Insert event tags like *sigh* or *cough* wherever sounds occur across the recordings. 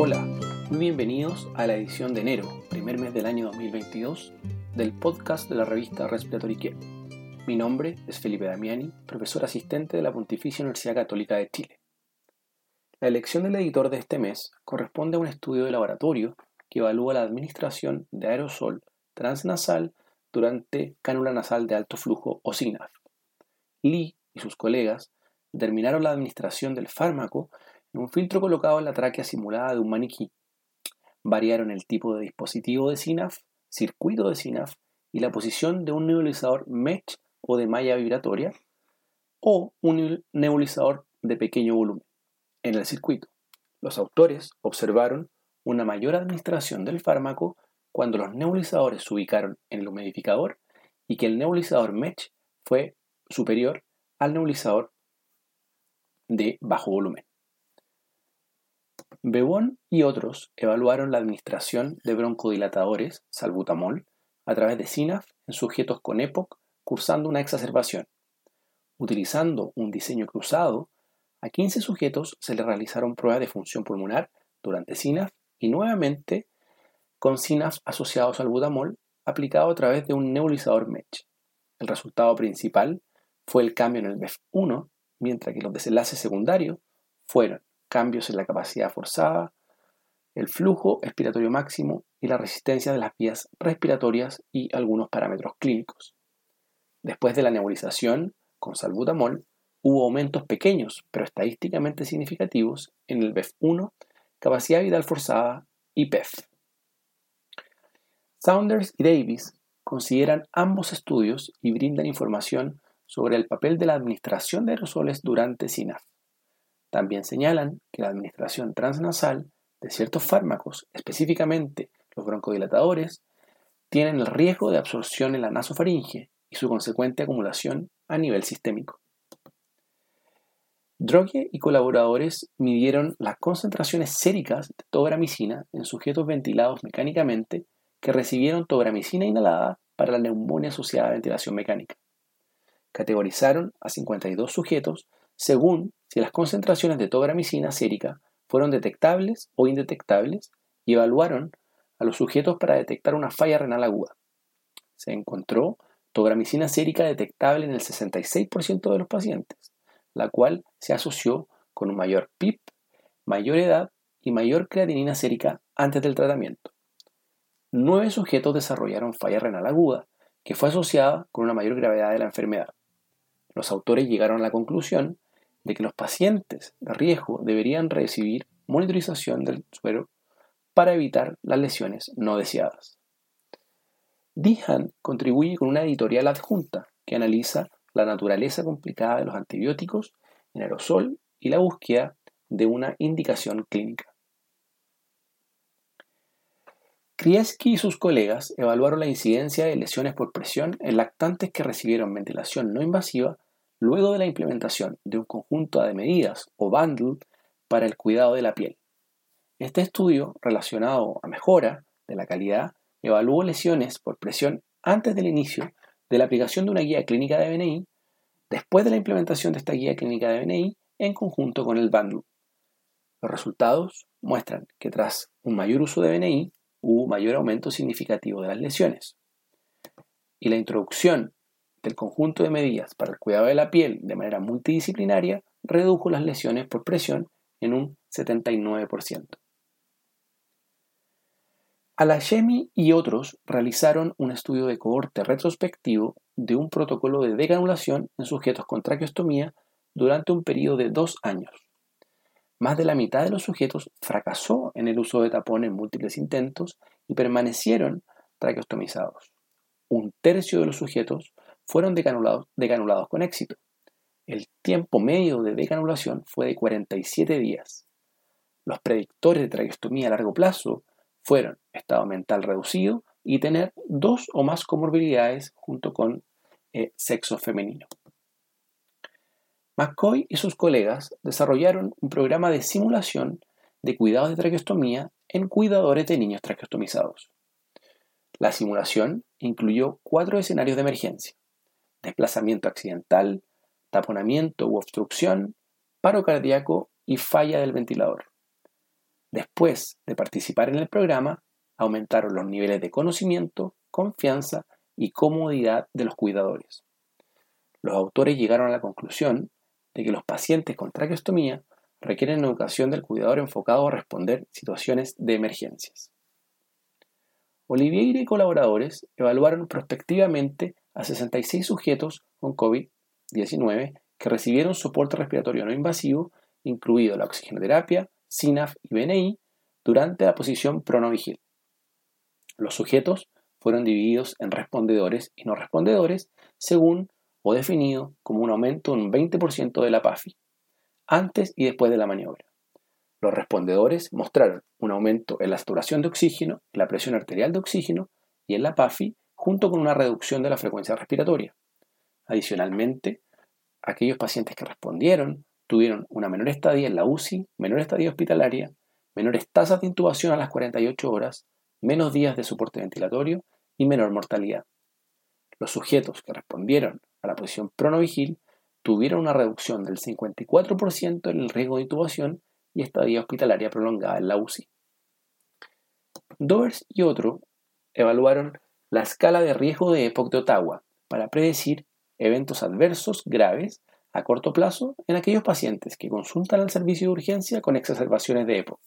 Hola, muy bienvenidos a la edición de enero, primer mes del año 2022, del podcast de la revista Respiratory. Mi nombre es Felipe Damiani, profesor asistente de la Pontificia Universidad Católica de Chile. La elección del editor de este mes corresponde a un estudio de laboratorio que evalúa la administración de aerosol transnasal durante cánula nasal de alto flujo o SINAF. Lee y sus colegas determinaron la administración del fármaco un filtro colocado en la tráquea simulada de un maniquí. Variaron el tipo de dispositivo de SINAF, circuito de SINAF y la posición de un nebulizador MESH o de malla vibratoria o un nebulizador de pequeño volumen en el circuito. Los autores observaron una mayor administración del fármaco cuando los nebulizadores se ubicaron en el humidificador y que el nebulizador MESH fue superior al nebulizador de bajo volumen. Bebón y otros evaluaron la administración de broncodilatadores, salbutamol, a través de SINAF en sujetos con EPOC cursando una exacerbación. Utilizando un diseño cruzado, a 15 sujetos se les realizaron pruebas de función pulmonar durante SINAF y nuevamente con SINAF asociados al butamol aplicado a través de un nebulizador MESH. El resultado principal fue el cambio en el BEF1, mientras que los desenlaces secundarios fueron cambios en la capacidad forzada, el flujo expiratorio máximo y la resistencia de las vías respiratorias y algunos parámetros clínicos. Después de la nebulización con salbutamol, hubo aumentos pequeños pero estadísticamente significativos en el BEF1, capacidad vital forzada y PEF. Saunders y Davis consideran ambos estudios y brindan información sobre el papel de la administración de aerosoles durante SINAF. También señalan que la administración transnasal de ciertos fármacos, específicamente los broncodilatadores, tienen el riesgo de absorción en la nasofaringe y su consecuente acumulación a nivel sistémico. Droge y colaboradores midieron las concentraciones séricas de tobramicina en sujetos ventilados mecánicamente que recibieron tobramicina inhalada para la neumonía asociada a ventilación mecánica. Categorizaron a 52 sujetos según si las concentraciones de tobramicina sérica fueron detectables o indetectables y evaluaron a los sujetos para detectar una falla renal aguda. Se encontró tobramicina sérica detectable en el 66% de los pacientes, la cual se asoció con un mayor PIP, mayor edad y mayor creatinina sérica antes del tratamiento. Nueve sujetos desarrollaron falla renal aguda, que fue asociada con una mayor gravedad de la enfermedad. Los autores llegaron a la conclusión de que los pacientes de riesgo deberían recibir monitorización del suero para evitar las lesiones no deseadas. Dihan contribuye con una editorial adjunta que analiza la naturaleza complicada de los antibióticos en aerosol y la búsqueda de una indicación clínica. Krieski y sus colegas evaluaron la incidencia de lesiones por presión en lactantes que recibieron ventilación no invasiva luego de la implementación de un conjunto de medidas o bundle para el cuidado de la piel. Este estudio, relacionado a mejora de la calidad, evaluó lesiones por presión antes del inicio de la aplicación de una guía clínica de BNI, después de la implementación de esta guía clínica de BNI en conjunto con el bundle. Los resultados muestran que tras un mayor uso de BNI hubo mayor aumento significativo de las lesiones. Y la introducción del conjunto de medidas para el cuidado de la piel de manera multidisciplinaria redujo las lesiones por presión en un 79%. Alashemi y otros realizaron un estudio de cohorte retrospectivo de un protocolo de decanulación en sujetos con traqueostomía durante un periodo de dos años. Más de la mitad de los sujetos fracasó en el uso de tapón en múltiples intentos y permanecieron traqueostomizados. Un tercio de los sujetos fueron decanulados, con éxito. El tiempo medio de decanulación fue de 47 días. Los predictores de traqueostomía a largo plazo fueron estado mental reducido y tener dos o más comorbilidades junto con eh, sexo femenino. McCoy y sus colegas desarrollaron un programa de simulación de cuidados de traqueostomía en cuidadores de niños traqueostomizados. La simulación incluyó cuatro escenarios de emergencia desplazamiento accidental, taponamiento u obstrucción, paro cardíaco y falla del ventilador. Después de participar en el programa, aumentaron los niveles de conocimiento, confianza y comodidad de los cuidadores. Los autores llegaron a la conclusión de que los pacientes con traqueostomía requieren educación del cuidador enfocado a responder situaciones de emergencias. Oliveira y colaboradores evaluaron prospectivamente a 66 sujetos con COVID-19 que recibieron soporte respiratorio no invasivo, incluido la oxigenoterapia, SINAF y BNI, durante la posición pronovigil. Los sujetos fueron divididos en respondedores y no respondedores según o definido como un aumento de un 20% de la PAFI, antes y después de la maniobra. Los respondedores mostraron un aumento en la saturación de oxígeno, en la presión arterial de oxígeno y en la PAFI, junto con una reducción de la frecuencia respiratoria. Adicionalmente, aquellos pacientes que respondieron tuvieron una menor estadía en la UCI, menor estadía hospitalaria, menores tasas de intubación a las 48 horas, menos días de soporte ventilatorio y menor mortalidad. Los sujetos que respondieron a la posición pronovigil tuvieron una reducción del 54% en el riesgo de intubación y estadía hospitalaria prolongada en la UCI. Dovers y otros evaluaron la escala de riesgo de EPOC de Ottawa para predecir eventos adversos graves a corto plazo en aquellos pacientes que consultan al servicio de urgencia con exacerbaciones de EPOC.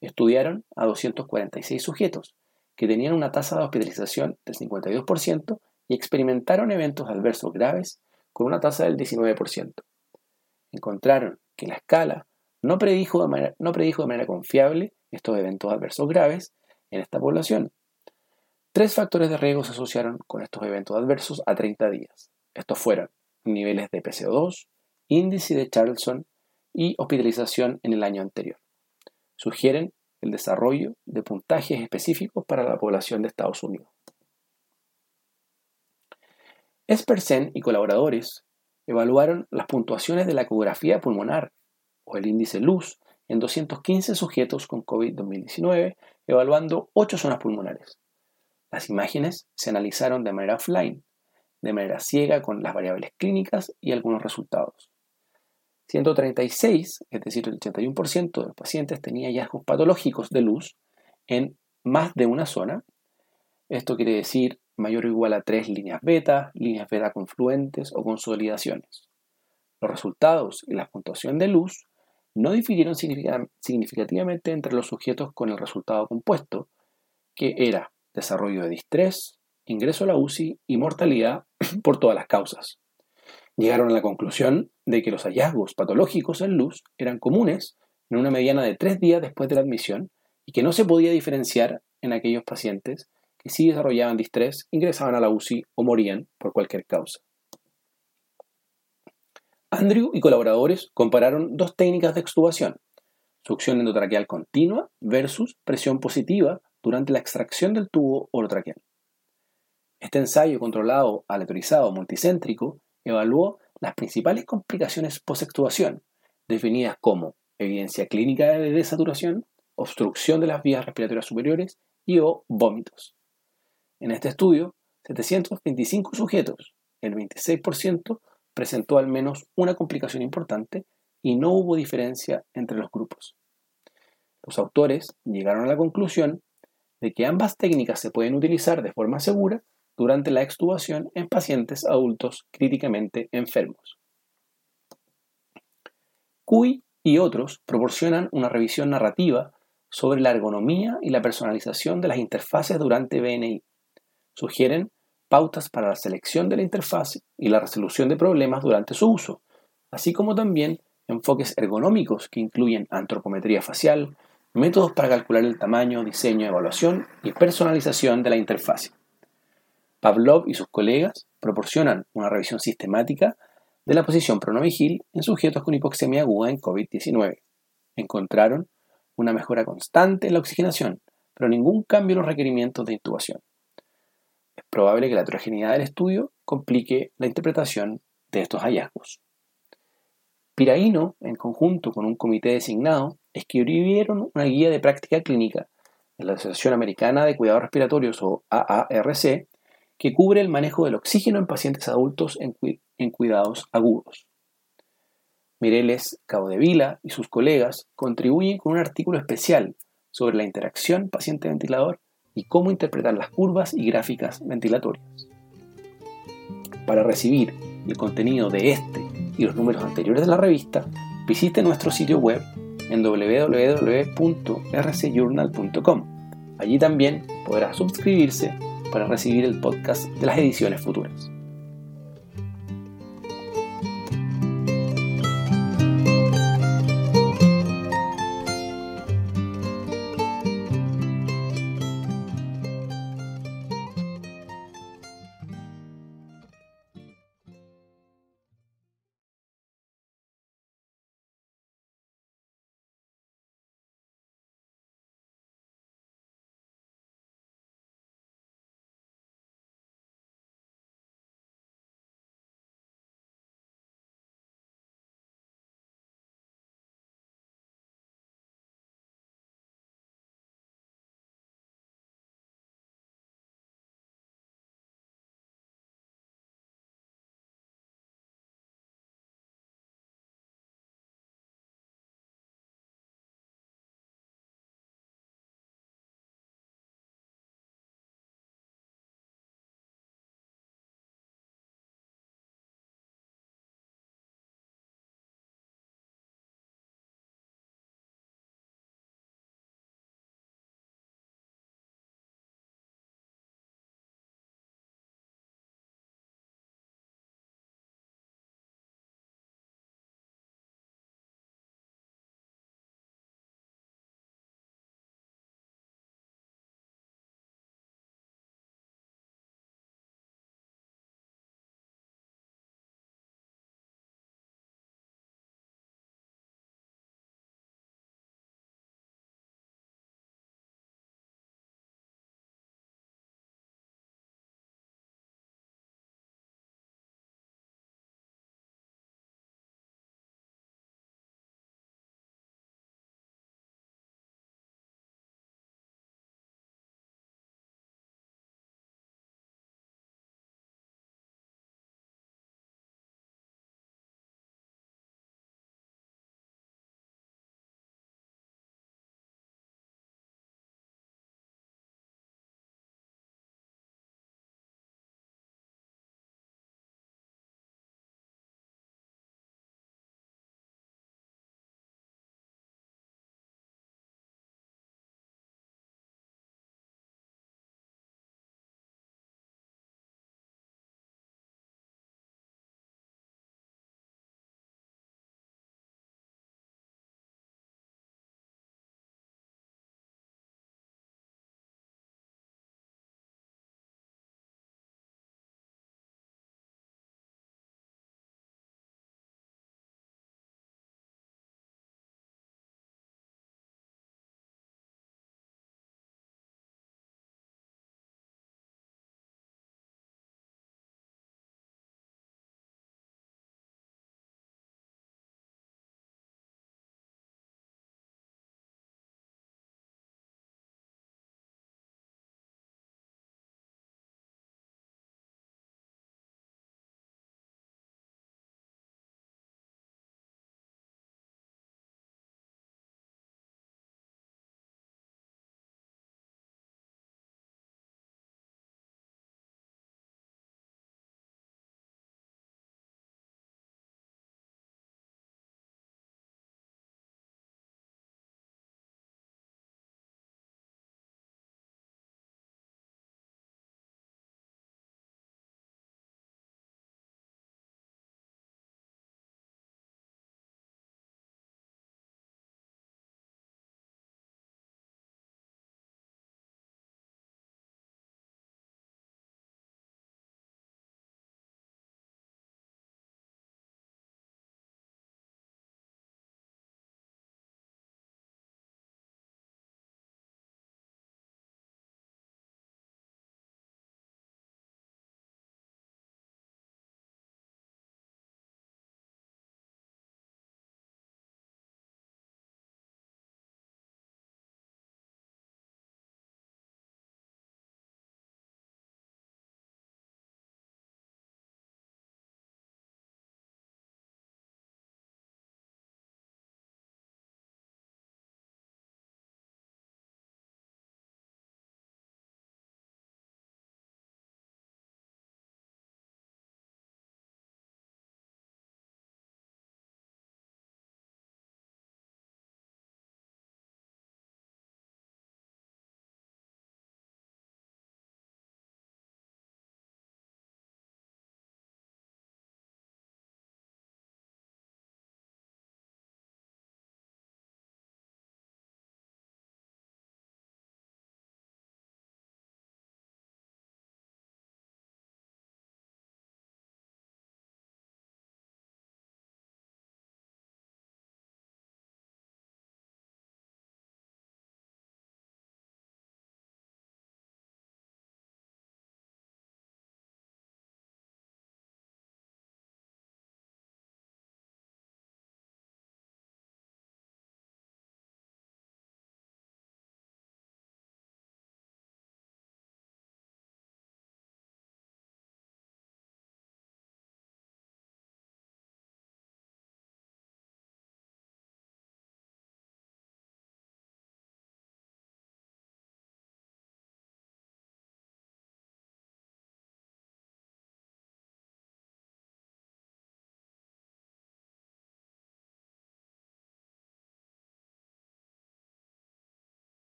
Estudiaron a 246 sujetos que tenían una tasa de hospitalización del 52% y experimentaron eventos adversos graves con una tasa del 19%. Encontraron que la escala no predijo, de manera, no predijo de manera confiable estos eventos adversos graves en esta población. Tres factores de riesgo se asociaron con estos eventos adversos a 30 días. Estos fueron niveles de PCO2, índice de Charlson y hospitalización en el año anterior. Sugieren el desarrollo de puntajes específicos para la población de Estados Unidos. Espersen y colaboradores evaluaron las puntuaciones de la ecografía pulmonar o el índice LUZ en 215 sujetos con COVID-2019, evaluando 8 zonas pulmonares. Las imágenes se analizaron de manera offline, de manera ciega con las variables clínicas y algunos resultados. 136, es decir, el 81% de los pacientes tenía hallazgos patológicos de luz en más de una zona. Esto quiere decir mayor o igual a tres líneas beta, líneas beta confluentes o consolidaciones. Los resultados y la puntuación de luz no difirieron significativamente entre los sujetos con el resultado compuesto, que era desarrollo de distrés, ingreso a la UCI y mortalidad *clears throat* por todas las causas. Llegaron a la conclusión de que los hallazgos patológicos en luz eran comunes en una mediana de tres días después de la admisión y que no se podía diferenciar en aquellos pacientes que sí desarrollaban distrés, ingresaban a la UCI o morían por cualquier causa. Andrew y colaboradores compararon dos técnicas de extubación, succión endotraqueal continua versus presión positiva durante la extracción del tubo orotraqueal. Este ensayo controlado aleatorizado multicéntrico evaluó las principales complicaciones post-extubación, definidas como evidencia clínica de desaturación, obstrucción de las vías respiratorias superiores y o vómitos. En este estudio, 725 sujetos, el 26%, presentó al menos una complicación importante y no hubo diferencia entre los grupos. Los autores llegaron a la conclusión de que ambas técnicas se pueden utilizar de forma segura durante la extubación en pacientes adultos críticamente enfermos. Cui y otros proporcionan una revisión narrativa sobre la ergonomía y la personalización de las interfaces durante BNI. Sugieren pautas para la selección de la interfaz y la resolución de problemas durante su uso, así como también enfoques ergonómicos que incluyen antropometría facial, métodos para calcular el tamaño, diseño, evaluación y personalización de la interfaz. Pavlov y sus colegas proporcionan una revisión sistemática de la posición pronovigil en sujetos con hipoxemia aguda en COVID-19. Encontraron una mejora constante en la oxigenación, pero ningún cambio en los requerimientos de intubación. Es probable que la heterogeneidad del estudio complique la interpretación de estos hallazgos. Piraíno, en conjunto con un comité designado, escribieron una guía de práctica clínica de la Asociación Americana de Cuidados Respiratorios o AARC que cubre el manejo del oxígeno en pacientes adultos en, cuidados agudos. Mireles Caudevila y sus colegas contribuyen con un artículo especial sobre la interacción paciente-ventilador y cómo interpretar las curvas y gráficas ventilatorias. Para recibir el contenido de este y los números anteriores de la revista, visite nuestro sitio web en www.rcjournal.com. Allí también podrá suscribirse para recibir el podcast de las ediciones futuras.